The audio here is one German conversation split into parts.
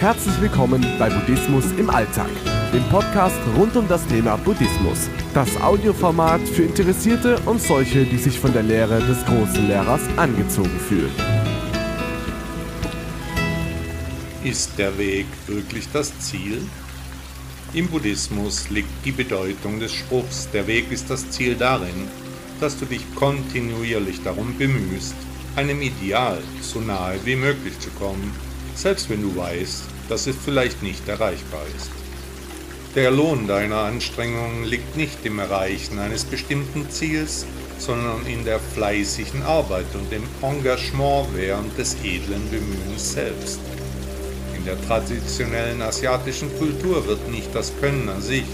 Herzlich willkommen bei Buddhismus im Alltag, dem Podcast rund um das Thema Buddhismus. Das Audioformat für Interessierte und solche, die sich von der Lehre des großen Lehrers angezogen fühlen. Ist der Weg wirklich das Ziel? Im Buddhismus liegt die Bedeutung des Spruchs, der Weg ist das Ziel darin, dass du dich kontinuierlich darum bemühst, einem Ideal so nahe wie möglich zu kommen, selbst wenn du weißt, dass es vielleicht nicht erreichbar ist. Der Lohn deiner Anstrengungen liegt nicht im Erreichen eines bestimmten Ziels, sondern in der fleißigen Arbeit und dem Engagement während des edlen Bemühens selbst. In der traditionellen asiatischen Kultur wird nicht das Können an sich,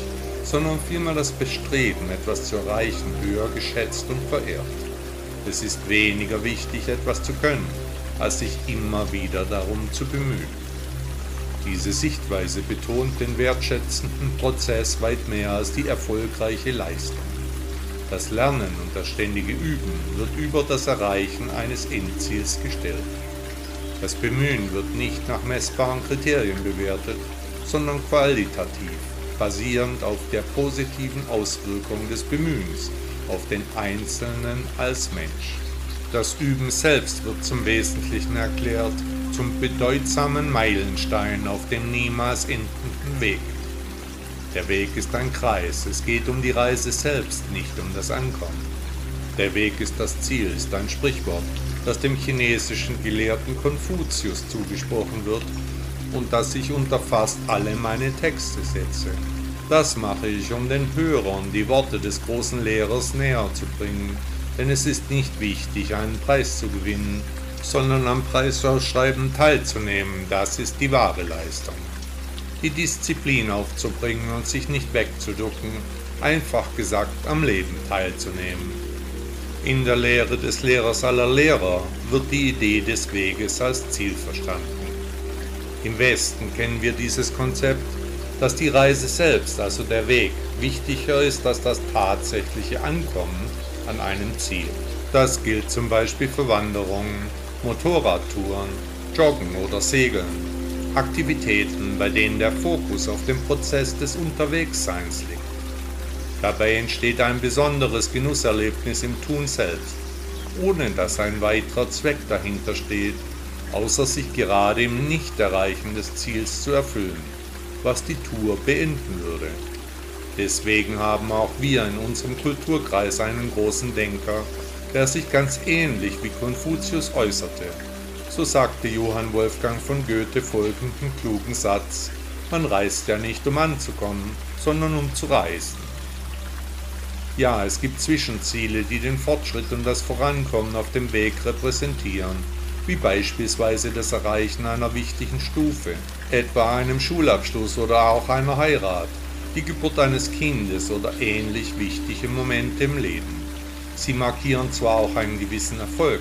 sondern vielmehr das Bestreben, etwas zu erreichen, höher geschätzt und verehrt. Es ist weniger wichtig, etwas zu können, als sich immer wieder darum zu bemühen. Diese Sichtweise betont den wertschätzenden Prozess weit mehr als die erfolgreiche Leistung. Das Lernen und das ständige Üben wird über das Erreichen eines Endziels gestellt. Das Bemühen wird nicht nach messbaren Kriterien bewertet, sondern qualitativ, basierend auf der positiven Auswirkung des Bemühens auf den Einzelnen als Mensch. Das Üben selbst wird zum Wesentlichen erklärt, zum bedeutsamen Meilenstein auf dem niemals endenden Weg. Der Weg ist ein Kreis, es geht um die Reise selbst, nicht um das Ankommen. Der Weg ist das Ziel, ist ein Sprichwort, das dem chinesischen Gelehrten Konfuzius zugesprochen wird und das ich unter fast alle meine Texte setze. Das mache ich, um den Hörern die Worte des großen Lehrers näher zu bringen, denn es ist nicht wichtig, einen Preis zu gewinnen, sondern am Preisausschreiben teilzunehmen, das ist die wahre Leistung. Die Disziplin aufzubringen und sich nicht wegzuducken, einfach gesagt am Leben teilzunehmen. In der Lehre des Lehrers aller Lehrer wird die Idee des Weges als Ziel verstanden. Im Westen kennen wir dieses Konzept, dass die Reise selbst, also der Weg, wichtiger ist als das tatsächliche Ankommen an einem Ziel. Das gilt zum Beispiel für Wanderungen, Motorradtouren, Joggen oder Segeln. Aktivitäten, bei denen der Fokus auf dem Prozess des Unterwegsseins liegt. Dabei entsteht ein besonderes Genusserlebnis im Tun selbst, ohne dass ein weiterer Zweck dahinter steht, außer sich gerade im Nichterreichen des Ziels zu erfüllen, was die Tour beenden würde. Deswegen haben auch wir in unserem Kulturkreis einen großen Denker, der sich ganz ähnlich wie Konfuzius äußerte. So sagte Johann Wolfgang von Goethe folgenden klugen Satz, man reist ja nicht um anzukommen, sondern um zu reisen. Ja, es gibt Zwischenziele, die den Fortschritt und das Vorankommen auf dem Weg repräsentieren, wie beispielsweise das Erreichen einer wichtigen Stufe, etwa einem Schulabschluss oder auch einer Heirat die Geburt eines Kindes oder ähnlich wichtige Momente im Leben. Sie markieren zwar auch einen gewissen Erfolg,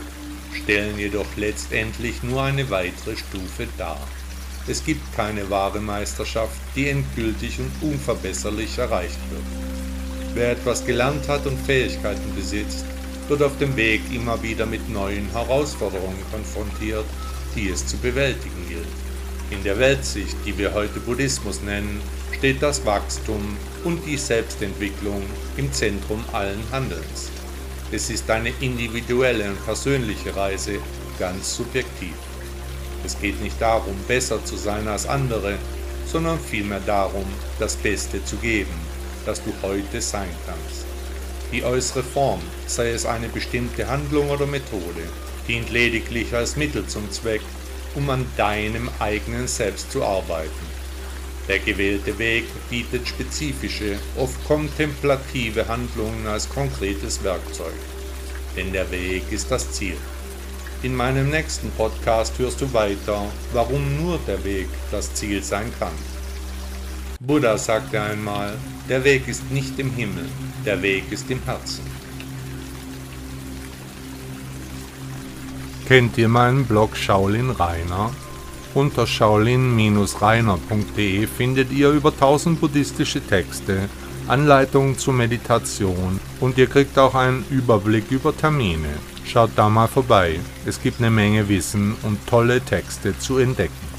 stellen jedoch letztendlich nur eine weitere Stufe dar. Es gibt keine wahre Meisterschaft, die endgültig und unverbesserlich erreicht wird. Wer etwas gelernt hat und Fähigkeiten besitzt, wird auf dem Weg immer wieder mit neuen Herausforderungen konfrontiert, die es zu bewältigen gilt. In der Weltsicht, die wir heute Buddhismus nennen, steht das Wachstum und die Selbstentwicklung im Zentrum allen Handelns. Es ist eine individuelle und persönliche Reise, ganz subjektiv. Es geht nicht darum, besser zu sein als andere, sondern vielmehr darum, das Beste zu geben, das du heute sein kannst. Die äußere Form, sei es eine bestimmte Handlung oder Methode, dient lediglich als Mittel zum Zweck, um an deinem eigenen Selbst zu arbeiten. Der gewählte Weg bietet spezifische, oft kontemplative Handlungen als konkretes Werkzeug. Denn der Weg ist das Ziel. In meinem nächsten Podcast hörst du weiter, warum nur der Weg das Ziel sein kann. Buddha sagte einmal, der Weg ist nicht im Himmel, der Weg ist im Herzen. Kennt ihr meinen Blog Shaolin Rainer? Unter shaolin-rainer.de findet ihr über 1000 buddhistische Texte, Anleitungen zur Meditation und ihr kriegt auch einen Überblick über Termine. Schaut da mal vorbei, es gibt eine Menge Wissen und tolle Texte zu entdecken.